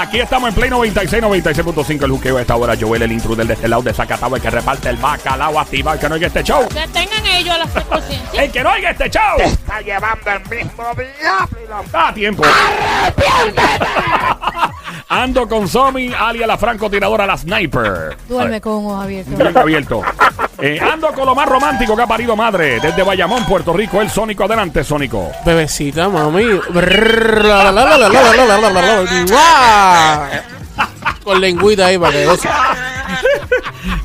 Aquí estamos en Play 96, 96.5 el juqueo a esta hora. Joel, el intruder de este lado de Zacatau, el que reparte el bacalao activado, el que no oiga este show. Que tengan ellos la conciencia. El que no oiga este show. Está llevando el mismo diablo y la Da tiempo. Ando con Somi, alia la francotiradora, la sniper. Duerme con ojos abiertos. Abierto. Eh, ando con lo más romántico que ha parido madre. Desde Bayamón, Puerto Rico, el Sónico. Adelante, Sónico. Bebecita, mami. con lengüita ahí para que goce.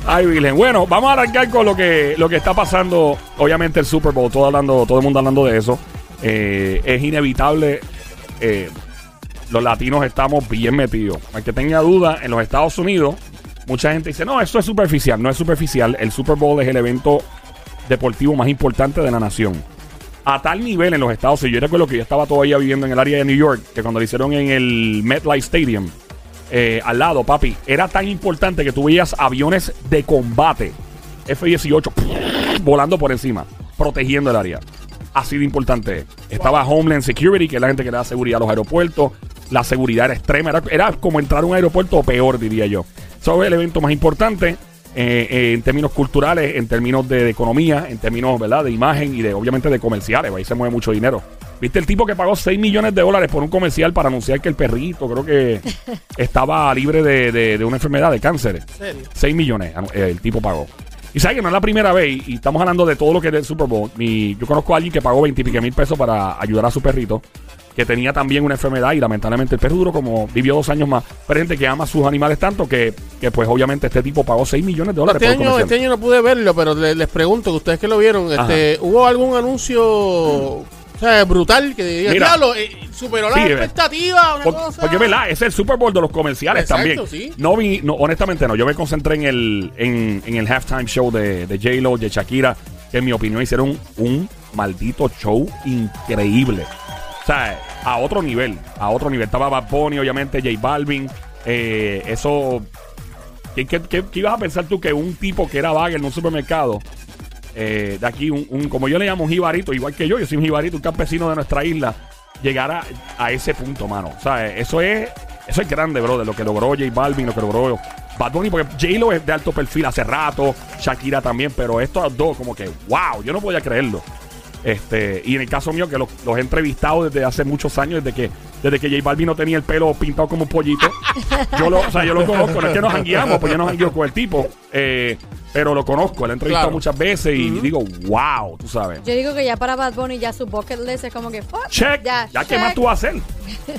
Ay, Virgen. Bueno, vamos a arrancar con lo que, lo que está pasando. Obviamente, el Super Bowl, todo, hablando, todo el mundo hablando de eso. Eh, es inevitable eh, los latinos estamos bien metidos. Al que tenga duda, en los Estados Unidos, mucha gente dice, no, eso es superficial. No es superficial. El Super Bowl es el evento deportivo más importante de la nación. A tal nivel en los Estados Unidos, yo recuerdo que yo estaba todavía viviendo en el área de New York, que cuando lo hicieron en el MetLife Stadium, eh, al lado, papi, era tan importante que tú veías aviones de combate, F-18, volando por encima, protegiendo el área. Así de importante. es. Estaba Homeland Security, que es la gente que le da seguridad a los aeropuertos. La seguridad era extrema. Era, era como entrar a un aeropuerto o peor, diría yo. Eso es el evento más importante eh, eh, en términos culturales, en términos de, de economía, en términos ¿verdad? de imagen y de obviamente de comerciales. Ahí se mueve mucho dinero. ¿Viste el tipo que pagó 6 millones de dólares por un comercial para anunciar que el perrito, creo que estaba libre de, de- de una enfermedad, de cáncer? 6 millones eh, el tipo pagó. Y sabes que no es la primera vez, y estamos hablando de todo lo que es del Super Bowl. Mi- yo conozco a alguien que pagó 20 y pico mil pesos para ayudar a su perrito, que tenía también una enfermedad y lamentablemente el perro duró como vivió dos años más. Pero gente que ama a sus animales tanto que, que pues obviamente este tipo pagó 6 millones de dólares Este por año, este año no pude verlo, pero le- les pregunto, que ustedes que lo vieron, este, ¿hubo algún anuncio o sea, brutal que diga, Mira. diablo, eh, superó Sí, la eh, expectativa? Una Por- cosa? porque es verdad, es el Super Bowl de los comerciales Exacto, también. sí. No vi, no, honestamente no. Yo me concentré en el, en, en el halftime show de, de J-Lo, de Shakira, que en mi opinión hicieron un, un maldito show increíble. O sea, a otro nivel, a otro nivel. Estaba Bad Bunny, obviamente, J Balvin. eh, eso. ¿Qué, qué, qué- qué ibas a pensar tú que un tipo que era vaga en un supermercado? Eh, de aquí, un, un- como yo le llamo un jibarito, igual que yo, yo soy un jibarito, un campesino de nuestra isla, llegara a ese punto, mano. O sea, eso es, eso es grande, bro, de lo que logró J Balvin, lo que logró Bad Bunny, porque J-Lo es de alto perfil hace rato, Shakira también, pero estos dos, como que, wow, yo no podía creerlo. Este, y en el caso mío, que los, los he entrevistado desde hace muchos años, desde que, desde que J Balvin no tenía el pelo pintado como un pollito. Yo lo, o sea, yo lo conozco, no es que nos hangueamos, pues yo nos hangueo con el tipo. eh, pero lo conozco, lo he entrevistado Claro. muchas veces y digo, wow, tú sabes. Yo digo que ya para Bad Bunny ya su bucket list es como que fuck. Check. Ya, ¿qué check. más tú vas a hacer?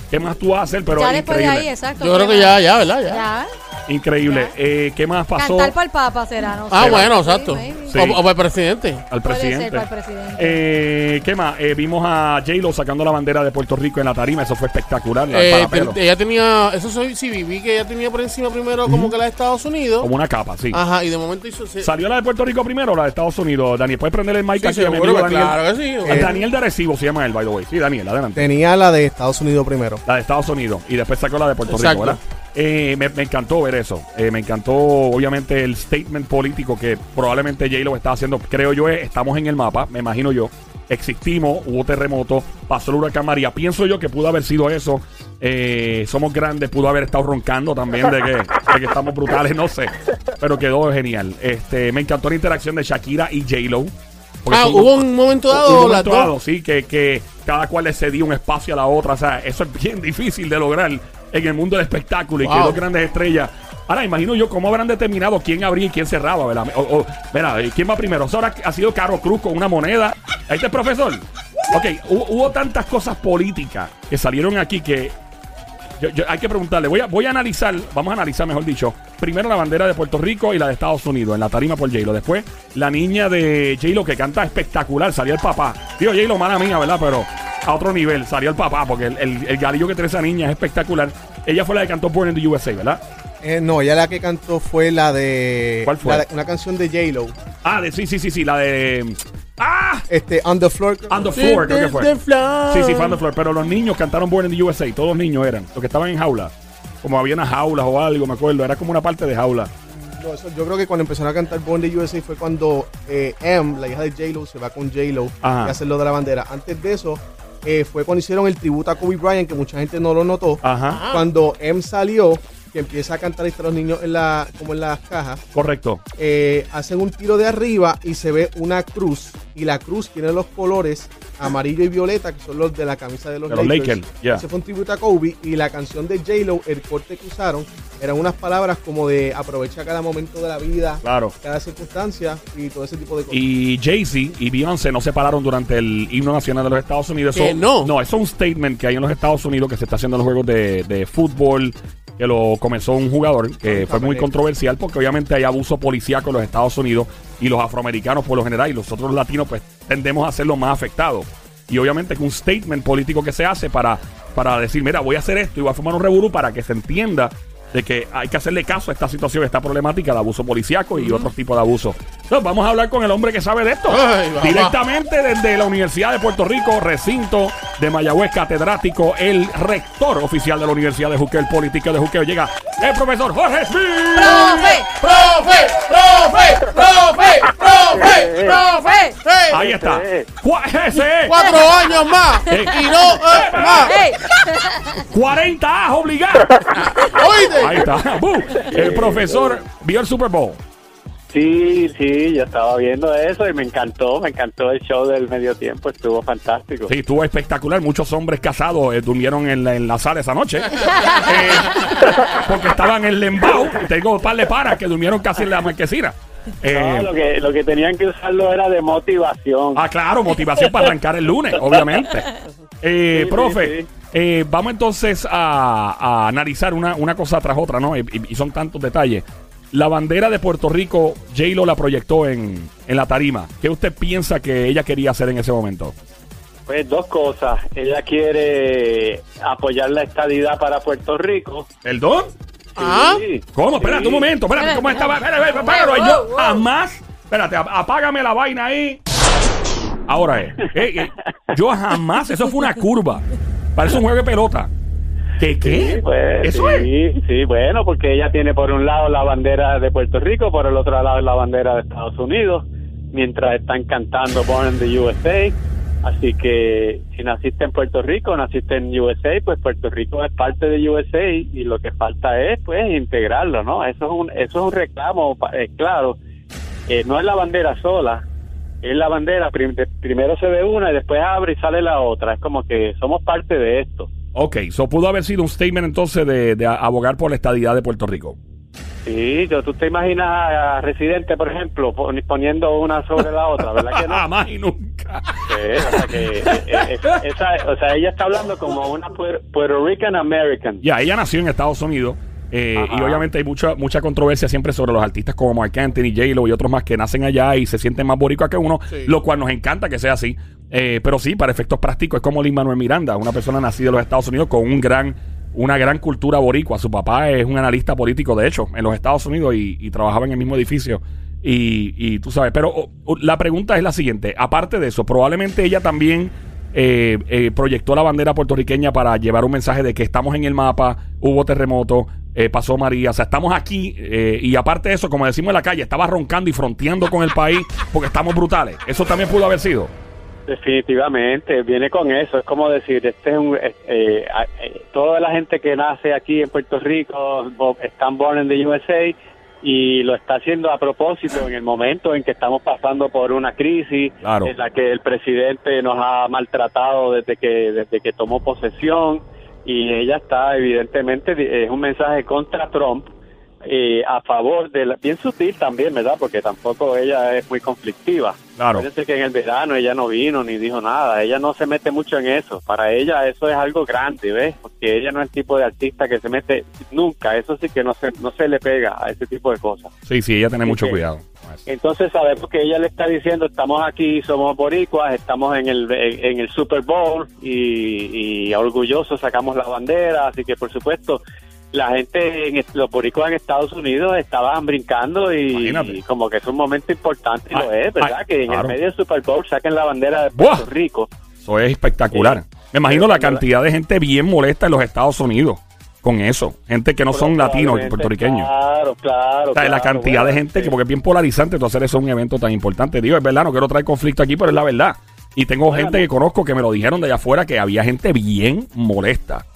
¿Qué más tú vas a hacer? Pero ya es después de increíble. ahí, exacto. Yo creo ¿qué que ya, ya, ¿verdad? Ya. Ya. Increíble. Eh, ¿Qué más pasó Cantar para el Papa será, no Ah, bueno, exacto. Sí. O, o para el presidente. al Puede ser presidente? para el presidente. Eh, ¿Qué más? Eh, vimos a J-Lo sacando la bandera de Puerto Rico en la tarima. Eso fue espectacular. la- Eh, ten- ella tenía, eso soy, sí, vi que ella tenía por encima primero como que la de Estados Unidos. Como una capa, sí. Ajá, y de momento hizo... se- ¿Salió la de Puerto Rico primero o la de Estados Unidos? Daniel, ¿puedes prender el mic Sí, aquí? a mi seguro amigo que Daniel? claro que sí. Eh, Daniel de Arecibo se llama él, by the way. Sí, Daniel, adelante. Tenía la de Estados Unidos primero. La de Estados Unidos y después sacó la de Puerto Exacto. Rico, ¿verdad? Eh, me, me encantó ver eso. Eh, me encantó, obviamente, el statement político que probablemente J-Lo está haciendo. Creo yo, es, estamos en el mapa, me imagino yo. Existimos, hubo terremoto, pasó el huracán María. Pienso yo que pudo haber sido eso. Eh, somos grandes, pudo haber estado roncando también de que, de que estamos brutales, no sé. Pero quedó genial. Este, me encantó la interacción de Shakira y J-Lo. Ah, hubo un momento un dado, sí, que, que cada cual le cedía un espacio a la otra. O sea, eso es bien difícil de lograr en el mundo del espectáculo y que dos grandes estrellas. Ahora, imagino yo cómo habrán determinado quién abría y quién cerraba, ¿verdad? O, eh, ¿quién va primero? Ahora ha sido Caro Cruz con una moneda. Ahí está el profesor. Ok, hubo, hubo tantas cosas políticas que salieron aquí que yo- yo- hay que preguntarle. Voy a, voy a analizar, vamos a analizar, mejor dicho, primero la bandera de Puerto Rico y la de Estados Unidos en la tarima por J-Lo. Después, la niña de J-Lo que canta espectacular. Salió el papá. Digo, J-Lo, mala mía, ¿verdad? Pero a otro nivel. Salió el papá porque el, el, el galillo que tiene esa niña es espectacular. Ella fue la que cantó Born in the USA, ¿verdad? Eh, no, ella la que cantó fue la de. ¿Cuál fue? la de- una canción de J-Lo. Ah, de, sí, sí, sí, sí. La de. ¡Ah! Este, On the Floor. On the Floor, creo que fue. The Floor. Sí, sí, fue On the Floor. Pero los niños cantaron Born in the USA. Todos los niños eran. Los que estaban en jaula. Como había unas jaulas o algo, me acuerdo. Era como una parte de jaula. No, eso- yo creo que cuando empezaron a cantar Born the USA fue cuando eh, M, la hija de J-Lo, se va con J-Lo y hace lo de la bandera. Antes de eso, eh, fue cuando hicieron el tributo a Kobe Bryant, que mucha gente no lo notó. Ajá. Cuando M salió, que empieza a cantar a los niños en la, como en las cajas, Correcto. eh, hacen un tiro de arriba y se ve una cruz. Y la cruz tiene los colores amarillo y violeta, que son los de la camisa de los De los Lakers. Lakers, yeah. Ese fue un tributo a Kobe. Y la canción de J-Lo, el corte que usaron, eran unas palabras como de aprovecha cada momento de la vida, Claro. cada circunstancia y todo ese tipo de cosas. Y Jay-Z y Beyoncé no se pararon durante el himno nacional de los Estados Unidos. ¿Que Eso- no? No, eso es un statement que hay en los Estados Unidos que se está haciendo en los juegos de, de fútbol, que lo comenzó un jugador que fue muy controversial porque obviamente hay abuso policíaco en los Estados Unidos y los afroamericanos por lo general y los otros latinos pues tendemos a ser los más afectados. Y obviamente que un statement político que se hace para, para decir, mira, voy a hacer esto y voy a formar un revolú para que se entienda de que hay que hacerle caso a esta situación, esta problemática de abuso policiaco y otros tipos de abuso. Entonces, vamos a hablar con el hombre que sabe de esto. Ay. Directamente desde la Universidad de Puerto Rico, recinto de Mayagüez, catedrático, el rector oficial de la Universidad de Juqueo, el político de Juqueo. Llega el profesor Jorge Smith. ¡Profe! ¡Profe! ¡Profe! ¡Profe! ¡Profe! ¡Hey! Ahí está. Ese es. Cuatro años más Ey. y no eh, más. ¡Ey! 40 A obligado. Ahí está. El profesor vio el Super Bowl. Sí, sí, yo estaba viendo eso y me encantó, me encantó el show del medio tiempo, estuvo fantástico. Sí, estuvo espectacular. Muchos hombres casados eh, durmieron en la, en la sala esa noche. Eh, porque estaban en Lembao. Tengo un par de paras que durmieron casi en la marquesina. Eh, No, lo que lo que tenían que usarlo era de motivación. ah, claro, motivación para arrancar el lunes, obviamente. Eh, Sí, profe, sí, eh, vamos entonces a, a analizar una, una cosa tras otra, ¿no? Y son tantos detalles. La bandera de Puerto Rico, J-Lo la proyectó en, en la tarima. ¿Qué usted piensa que ella quería hacer en ese momento? Pues dos cosas, ella quiere apoyar la estadidad para Puerto Rico. ¿El don? Ah. ¿Cómo? Espérate sí. un momento, espérate, ¿cómo estaba? Espérate, espérate, yo jamás, espérate, ap- apágame la vaina ahí. Ahora es, eh, eh, yo jamás, eso fue una curva. Parece un juego de pelota. ¿Qué qué? Sí, pues, eso es. sí, sí, bueno, porque ella tiene por un lado la bandera de Puerto Rico, por el otro lado la bandera de Estados Unidos, mientras están cantando Born in the USA. Así que si naciste en Puerto Rico, naciste en USA, pues Puerto Rico es parte de USA y lo que falta es pues integrarlo, ¿no? Eso es un, eso es un reclamo, eh, claro, eh, no es la bandera sola, es la bandera, prim- de- primero se ve una y después abre y sale la otra, es como que somos parte de esto. Ok, eso pudo haber sido un statement entonces de, de abogar por la estadidad de Puerto Rico. Sí, yo, tú te imaginas a Residente, por ejemplo, pon- poniendo una sobre la otra, ¿verdad que no? Jamás y nunca. Sí, o sea, que, eh, eh, esa- o sea, ella está hablando como una Puer- Puerto Rican American. Ya, ella nació en Estados Unidos. Eh, y obviamente hay mucha mucha controversia siempre sobre los artistas como Mark Anthony, J-Lo y otros más que nacen allá y se sienten más boricuas que uno, Sí. lo cual nos encanta que sea así. Eh, pero sí, para efectos prácticos, es como Lin Manuel Miranda, una persona nacida en los Estados Unidos con un gran una gran cultura boricua. Su papá es un analista político, de hecho, en los Estados Unidos y, y trabajaba en el mismo edificio. Y, y tú sabes, pero la pregunta es la siguiente. Aparte de eso, probablemente ella también eh, eh, proyectó la bandera puertorriqueña para llevar un mensaje de que estamos en el mapa, hubo terremoto, eh, pasó María, o sea, estamos aquí eh, y aparte de eso, como decimos en la calle, estaba roncando y fronteando con el país porque estamos brutales. Eso también pudo haber sido. Definitivamente, viene con eso. Es como decir, este es un, eh, eh, eh, toda la gente que nace aquí en Puerto Rico están born in the USA y lo está haciendo a propósito en el momento en que estamos pasando por una crisis Claro. en la que el presidente nos ha maltratado desde que desde que tomó posesión y ella está evidentemente es un mensaje contra Trump eh, a favor de la, bien sutil también, ¿verdad? Porque tampoco ella es muy conflictiva. Claro. Acuérdense que en el verano ella no vino ni dijo nada. Ella no se mete mucho en eso. Para ella eso es algo grande, ¿ves? Porque ella no es el tipo de artista que se mete nunca. Eso sí que no se, no se le pega a ese tipo de cosas. Sí, sí, ella tiene mucho cuidado. Entonces sabemos que ella le está diciendo, estamos aquí, somos boricuas, estamos en el, en, el Super Bowl y, y orgullosos sacamos la bandera, así que por supuesto la gente, en, los boricuas en Estados Unidos estaban brincando y, como que es un momento importante y lo es, ¿verdad? ay, que en claro. el medio del Super Bowl saquen la bandera de Puerto ¡Buah! Rico. Eso es espectacular. Sí. Me imagino la cantidad de gente bien molesta en los Estados Unidos con eso. Gente que no son latinos, Probablemente, puertorriqueños. Claro, claro. O sea, la cantidad bueno, de gente sí. que, porque es bien polarizante, tú hacer eso un evento tan importante. Digo, es verdad, no quiero traer conflicto aquí, pero es la verdad. Y tengo gente que conozco que me lo dijeron de allá afuera que había gente bien molesta.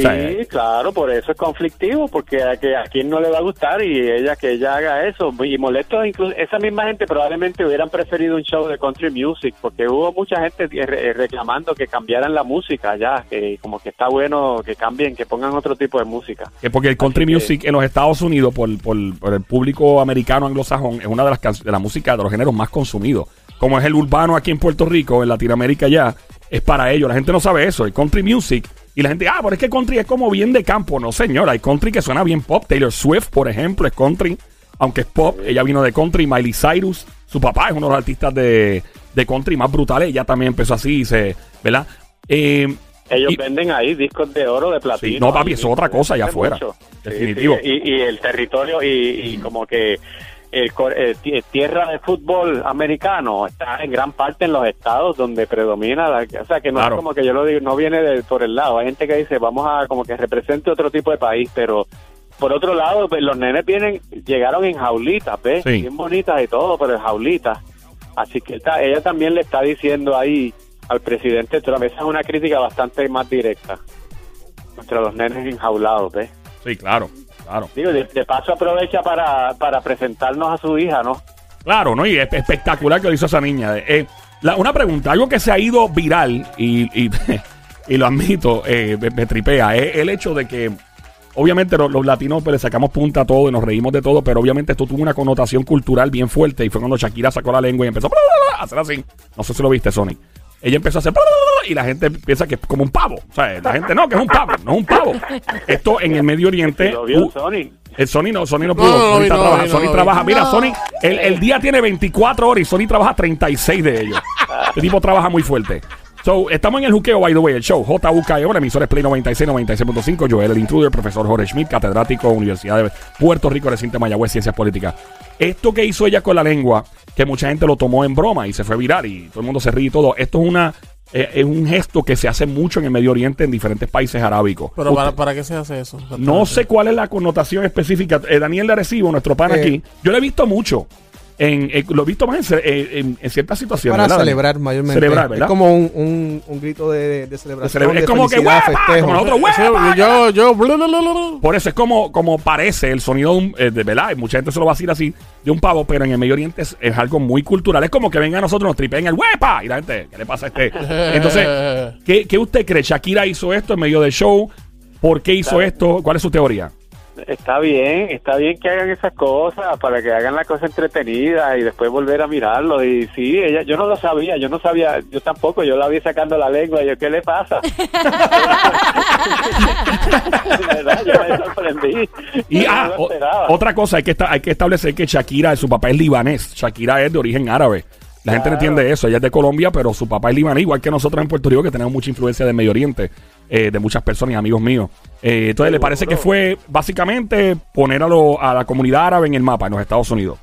Sí, claro, por eso es conflictivo, porque a, que a quien no le va a gustar y ella que ella haga eso. Y molesto, incluso esa misma gente probablemente hubieran preferido un show de country music, porque hubo mucha gente re- reclamando que cambiaran la música ya, que como que está bueno que cambien, que pongan otro tipo de música. Que porque el country Así que- music en los Estados Unidos, por, por- por el público americano anglosajón, es una de las can- de la música de los géneros más consumidos. Como es el urbano aquí en Puerto Rico, en Latinoamérica ya, es para ellos. La gente no sabe eso. El country music. Y la gente, ah, pero es que country es como bien de campo. No, señora, hay country que suena bien pop. Taylor Swift, por ejemplo, es country. Aunque es pop, ella vino de country. Miley Cyrus, su papá es uno de los artistas de, de country más brutales. Ella también empezó así, se, ¿verdad? Eh, Ellos Y- venden ahí discos de oro, de platino. Sí, no, papi, eso es otra cosa allá afuera. mucho. Sí, Definitivo. sí, y, y el territorio y, y como que el, eh, ti- tierra de fútbol americano está en gran parte en los estados donde predomina la, o sea que no Claro. es como que yo lo digo no viene de, por el lado. Hay gente que dice vamos a como que represente otro tipo de país pero por otro lado pues, los nenes vienen llegaron en jaulitas ves Sí. bien bonitas y todo pero en jaulitas. Así que está- ella también le está diciendo ahí al presidente Trump esa es una crítica bastante más directa contra los nenes enjaulados ves sí, claro, claro. Digo, de, de paso aprovecha para, para presentarnos a su hija, ¿no? Claro, ¿no? Y es espectacular que lo hizo esa niña. Eh, la- una pregunta, algo que se ha ido viral y, y, y lo admito, eh, me, me tripea, es el hecho de que obviamente los, los latinos pues, le sacamos punta a todo y nos reímos de todo, pero obviamente esto tuvo una connotación cultural bien fuerte y fue cuando Shakira sacó la lengua y empezó a hacer así. No sé si lo viste, Sonic. Ella empezó a hacer y la gente piensa que es como un pavo. O sea, la gente no, que es un pavo, no es un pavo. Esto en el Medio Oriente. Lo vio uh, Sony. el Sony no, Sony no No, pudo. no, no Sony no, trabaja- vi, Sony no, trabaja. Mira, No. Sony, el, el día tiene 24 horas y Sony trabaja 36 de ellos. Este tipo trabaja muy fuerte. So, estamos en el juqueo, by the way, el show. JUKEO, la emisora es Play 96, 96.5. Joel, el intruder, profesor Jorge Schmidt, catedrático, Universidad de Puerto Rico, recinto de Mayagüez, Ciencias Políticas. Esto que hizo ella con la lengua, que mucha gente lo tomó en broma y se fue viral y todo el mundo se ríe y todo. Esto es una eh, es un gesto que se hace mucho en el Medio Oriente, en diferentes países arábicos. Pero Usted- para, ¿para qué se hace eso? no sé cuál es la connotación específica. Eh, Daniel de Arecibo, nuestro pan Eh. aquí, yo lo he visto mucho. En, eh, lo he visto más en, eh, en- en ciertas situaciones. Para celebrar mayormente. Celebrar, ¿verdad? Es como un, un, un grito de, de De celebración. celebra- de es como que ¡huepa! Como. Eso, yo, yo, bla. Por eso es como, como parece el sonido de, un, eh, de verdad. y Mucha gente se lo va a decir así de un pavo, pero en el Medio Oriente es, es algo muy cultural. Es como que vengan a nosotros, nos tripeen el huepa. Y la gente, ¿qué le pasa a este? Entonces, ¿qué, qué usted cree? ¿Shakira hizo esto en medio del show? ¿Por qué hizo esto? ¿Cuál es su teoría? Está bien, está bien que hagan esas cosas para que hagan la cosa entretenida y después volver a mirarlo. Y sí, ella, yo no lo sabía, yo no sabía, yo tampoco, yo la vi sacando la lengua y yo, ¿qué le pasa? Verdad, yo me sorprendí. Y ah, o- otra cosa, hay que, hay que establecer que Shakira, su papá es libanés. Shakira es de origen árabe. La gente no entiende eso. Ella es de Colombia, pero su papá es libanés, igual que nosotros en Puerto Rico, que tenemos mucha influencia del Medio Oriente, eh, de muchas personas y amigos míos. Eh, entonces, ¿le parece que fue básicamente poner a, lo- a la comunidad árabe en el mapa en los Estados Unidos?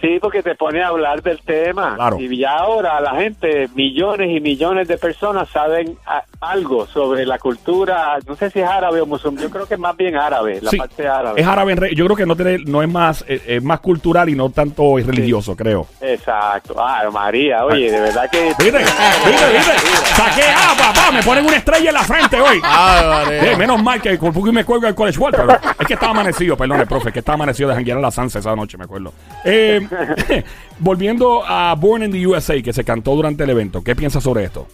Sí, porque te pone a hablar del tema. Claro. Y ya ahora la gente, millones y millones de personas saben a- algo sobre la cultura, no sé si es árabe o musulmán, yo creo que es más bien árabe, la Sí, parte árabe. Es árabe, en re- yo creo que no, tiene, no es más eh, es más cultural y no tanto religioso, creo. Exacto. Ah, María, oye, de verdad que... ¿Viste? ¿Viste? ¿Viste? Saqué, ah, papá, me ponen una estrella en la frente hoy. Ay, María. Eh, menos mal que por poco me cuelgo el college ball, pero es que estaba amanecido, perdón, profe, que estaba amanecido de janguear a la Sansa esa noche, me acuerdo. Eh, volviendo a Born in the USA, que se cantó durante el evento, ¿qué piensas sobre esto?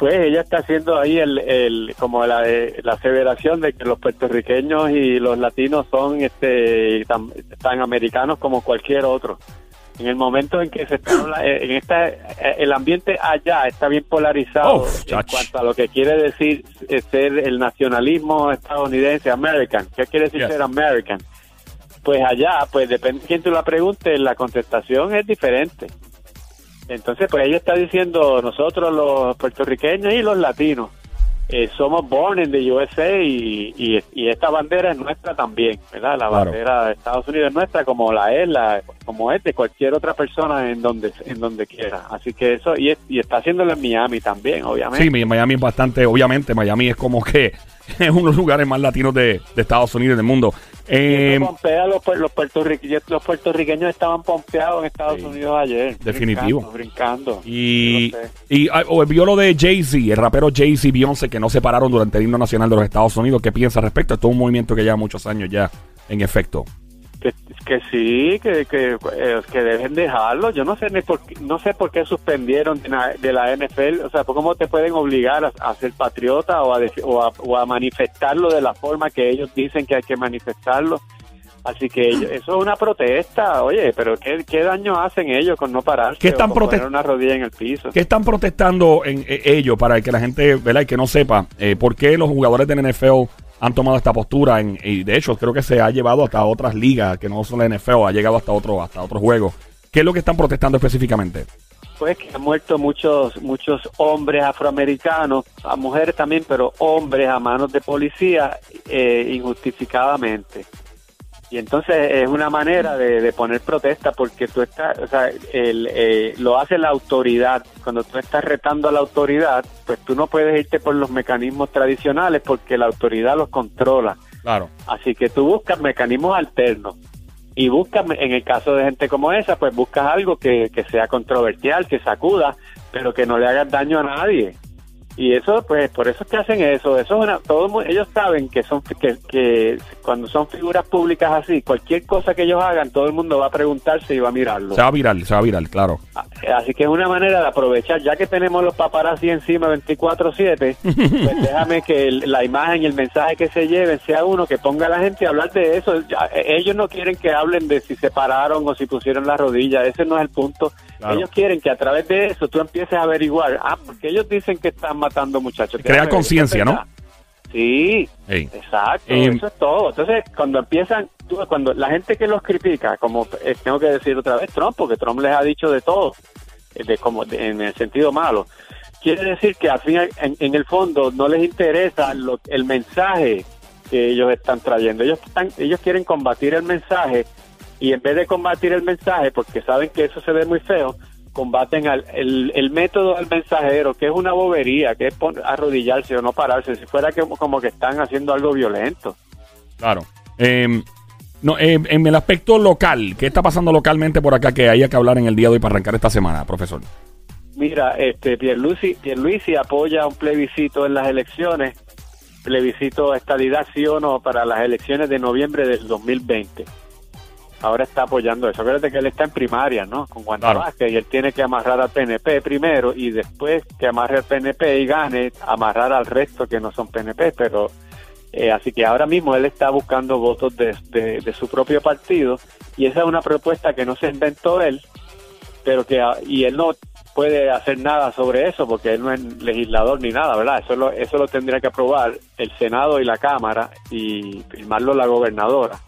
Pues ella está haciendo ahí el, el como la, eh, la aseveración de que los puertorriqueños y los latinos son este tan, tan americanos como cualquier otro. En el momento en que se está eh, en esta eh, el ambiente allá está bien polarizado Uf, en cuanto a lo que quiere decir ser el nacionalismo estadounidense American. ¿Qué quiere decir Yes. ser American? Pues allá, pues depende de quién tú la preguntes, la contestación es diferente. Entonces, pues ella está diciendo, nosotros los puertorriqueños y los latinos, eh, somos born in the USA y, y, y esta bandera es nuestra también, ¿verdad? La Claro. bandera de Estados Unidos es nuestra como la es, la, como es de cualquier otra persona en donde en donde quiera. Así que eso, y, es- y está haciéndolo en Miami también, obviamente. Sí, mi- Miami es bastante, obviamente, Miami es como que es uno de los lugares más latinos de, de Estados Unidos y del mundo. Eh, Pompea, los, pu- los, puertorriqueños, los puertorriqueños estaban pompeados en Estados Sí. Unidos ayer. Definitivo. Brincando. brincando. y y ah, o vio lo de Jay-Z, el rapero Jay-Z y Beyoncé que no se pararon durante el himno nacional de los Estados Unidos. ¿Qué piensa al respecto? Esto es un movimiento que lleva muchos años ya, en efecto. Que, que sí, que, que, eh, que deben dejarlo. Yo no sé ni por qué, no sé por qué suspendieron de la, de la NFL. O sea, ¿cómo te pueden obligar a, a ser patriota o a, o, a, o a manifestarlo de la forma que ellos dicen que hay que manifestarlo? Así que ellos- eso es una protesta. Oye, pero ¿qué, qué daño hacen ellos con no pararse? ¿Qué o están con prote- poner una rodilla en el piso? ¿Qué están protestando en eh, ellos para que la gente, ¿verdad? Y que no sepa eh, por qué los jugadores del NFL han tomado esta postura? En, y de hecho, creo que se ha llevado hasta otras ligas que no son la NFL, ha llegado hasta otro, hasta otros juegos. ¿Qué es lo que están protestando específicamente? Pues que han muerto muchos muchos hombres afroamericanos, a mujeres también, pero hombres a manos de policía eh, injustificadamente. Y entonces es una manera de, de poner protesta porque tú estás, o sea, el, eh, lo hace la autoridad. Cuando tú estás retando a la autoridad, pues tú no puedes irte por los mecanismos tradicionales porque la autoridad los controla. Claro. Así que tú buscas mecanismos alternos. Y buscas, en el caso de gente como esa, pues buscas algo que, que sea controversial, que sacuda, pero que no le haga daño a nadie. Y eso, pues, por eso es que hacen eso. Eso es una, todo, ellos saben que son, que, que cuando son figuras públicas así, cualquier cosa que ellos hagan, todo el mundo va a preguntarse y va a mirarlo. Se va a viral, se va a viral, claro. Así que es una manera de aprovechar, ya que tenemos los paparazzi encima 24/7, pues déjame que el- la imagen y el mensaje que se lleven sea uno que ponga a la gente a hablar de eso. Eh, ellos no quieren que hablen de si se pararon o si pusieron la rodilla, ese no es el punto. Claro. Ellos quieren que a través de eso tú empieces a averiguar, ah, porque ellos dicen que están matando muchachos. Crear conciencia, ¿eso es ¿no? Sí. Exacto, eso es todo. Entonces, cuando empiezan, tú- cuando la gente que los critica, como eh, tengo que decir otra vez Trump, porque Trump les ha dicho de todo, eh, de como de- en el sentido malo, quiere decir que al fin, en, en el fondo no les interesa lo- el mensaje que ellos están trayendo. Ellos están, ellos quieren combatir el mensaje y en vez de combatir el mensaje, porque saben que eso se ve muy feo, combaten al, el, el método del mensajero, que es una bobería, que es arrodillarse o no pararse, si fuera que, como que están haciendo algo violento. Claro. Eh, no, eh, en el aspecto local, ¿qué está pasando localmente por acá que haya que hablar en el día de hoy para arrancar esta semana, profesor? Mira, este Pierluisi, Pierluisi apoya un plebiscito en las elecciones, plebiscito estadidad sí o no para las elecciones de noviembre del 2020. Ahora está apoyando eso. Acuérdate que él está en primaria, ¿no? Con Juan Claro. Vázquez y él tiene que amarrar al PNP primero y después que amarre al PNP y gane, amarrar al resto que no son PNP, pero eh, así que ahora mismo él está buscando votos de, de- de su propio partido y esa es una propuesta que no se inventó él, pero que ah, y él no puede hacer nada sobre eso porque él no es legislador ni nada, ¿verdad? Eso lo, eso lo tendría que aprobar el Senado y la Cámara y firmarlo la gobernadora.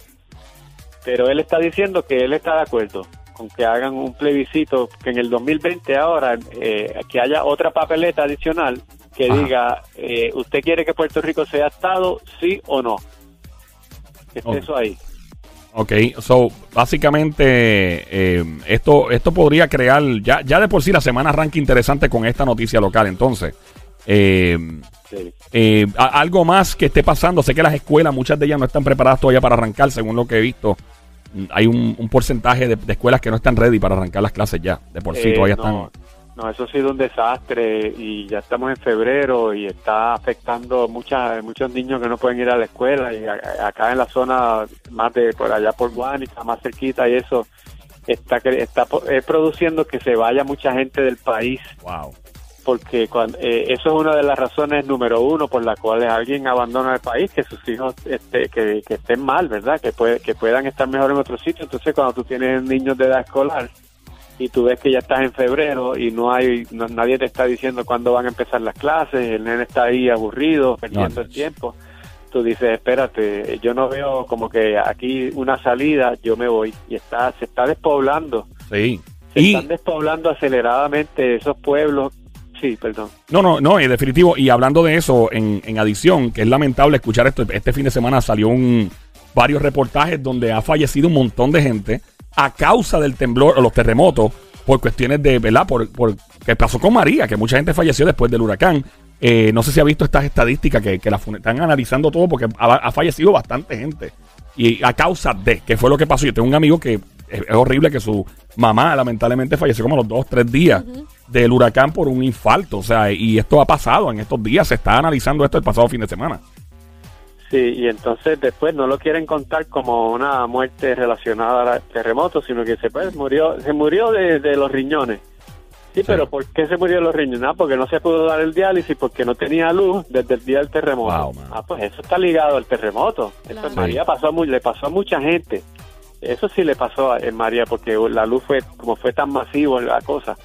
Pero él está diciendo que él está de acuerdo con que hagan un plebiscito, que en el 2020 ahora, eh, que haya otra papeleta adicional que Ajá. diga, eh, ¿usted quiere que Puerto Rico sea Estado, sí o no? Que esté eso ahí. Ok, so, básicamente, eh, esto, esto podría crear, ya, ya de por sí la semana arranca interesante con esta noticia local, entonces. Eh, Sí. eh, a- algo más que esté pasando, sé que las escuelas, muchas de ellas no están preparadas todavía para arrancar, según lo que he visto. Mm, Hay un, un porcentaje de, de escuelas que no están ready para arrancar las clases ya, de por sí, Eh, todavía no, están. No, eso ha sido un desastre y ya estamos en febrero y está afectando muchas muchos niños que no pueden ir a la escuela y a- acá en la zona más de por allá por Guánica, más cerquita y eso está cre- está po- eh, produciendo que se vaya mucha gente del país Wow. Porque cuando, eh, eso es una de las razones número uno por las cuales alguien abandona el país, que sus hijos este, que, que estén mal, ¿verdad? Que, puede, que puedan estar mejor en otro sitio. Entonces, cuando tú tienes niños de edad escolar y tú ves que ya estás en febrero y no hay, no- nadie te está diciendo cuándo van a empezar las clases, el nene está ahí aburrido, perdiendo No. el tiempo. Tú dices, espérate, yo no veo como que aquí una salida, yo me voy. Y está, se está despoblando. Sí. Se Y, están despoblando aceleradamente esos pueblos. Sí, perdón. No, no, no, en definitivo. Y hablando de eso, en, en adición, que es lamentable escuchar esto, este fin de semana salió un varios reportajes donde ha fallecido un montón de gente a causa del temblor o los terremotos por cuestiones de, ¿verdad? Por, por que pasó con María, que mucha gente falleció después del huracán. Eh, no sé si ha visto estas estadísticas que, que la fune- están analizando todo porque ha, ha fallecido bastante gente Y a causa de, que fue lo que pasó. Yo tengo un amigo que es, es horrible que su mamá lamentablemente falleció como a los dos, tres días del huracán por un infarto. O sea, y esto ha pasado en estos días. Se está analizando esto el pasado fin de semana. Sí, y entonces después no lo quieren contar como una muerte relacionada al terremoto, sino que se pues, murió, se murió de, de los riñones. Sí, pero ¿por qué se murió de los riñones? Ah, porque no se pudo dar el diálisis, porque no tenía luz desde el día del terremoto. Wow, ah, pues eso está ligado al terremoto. Eso Claro. en María pasó le pasó a mucha gente. Eso sí le pasó a- en María, porque la luz fue, como fue tan masivo la cosa.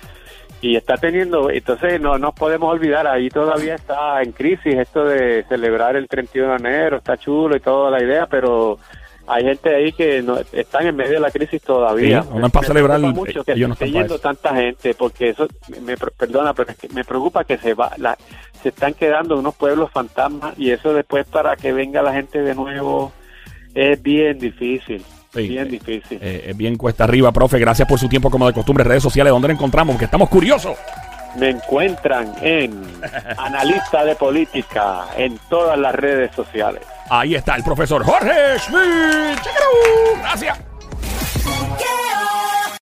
Y está teniendo, entonces no nos podemos olvidar, ahí todavía está en crisis esto de celebrar el 31 de enero, está chulo y toda la idea, pero hay gente ahí que no, están en medio de la crisis todavía. Sí, no para celebrar, mucho que ellos no esté yendo tanta gente, porque eso, me, me- perdona, pero es que me preocupa que se va, la, se están quedando unos pueblos fantasmas y eso después para que venga la gente de nuevo es bien difícil, Sí. bien difícil. Eh, es bien cuesta arriba, profe. Gracias por su tiempo, como de costumbre. Redes sociales, ¿dónde lo encontramos? Porque estamos curiosos. Me encuentran en analista de política en todas las redes sociales. Ahí está el profesor Jorge Schmidt. Gracias.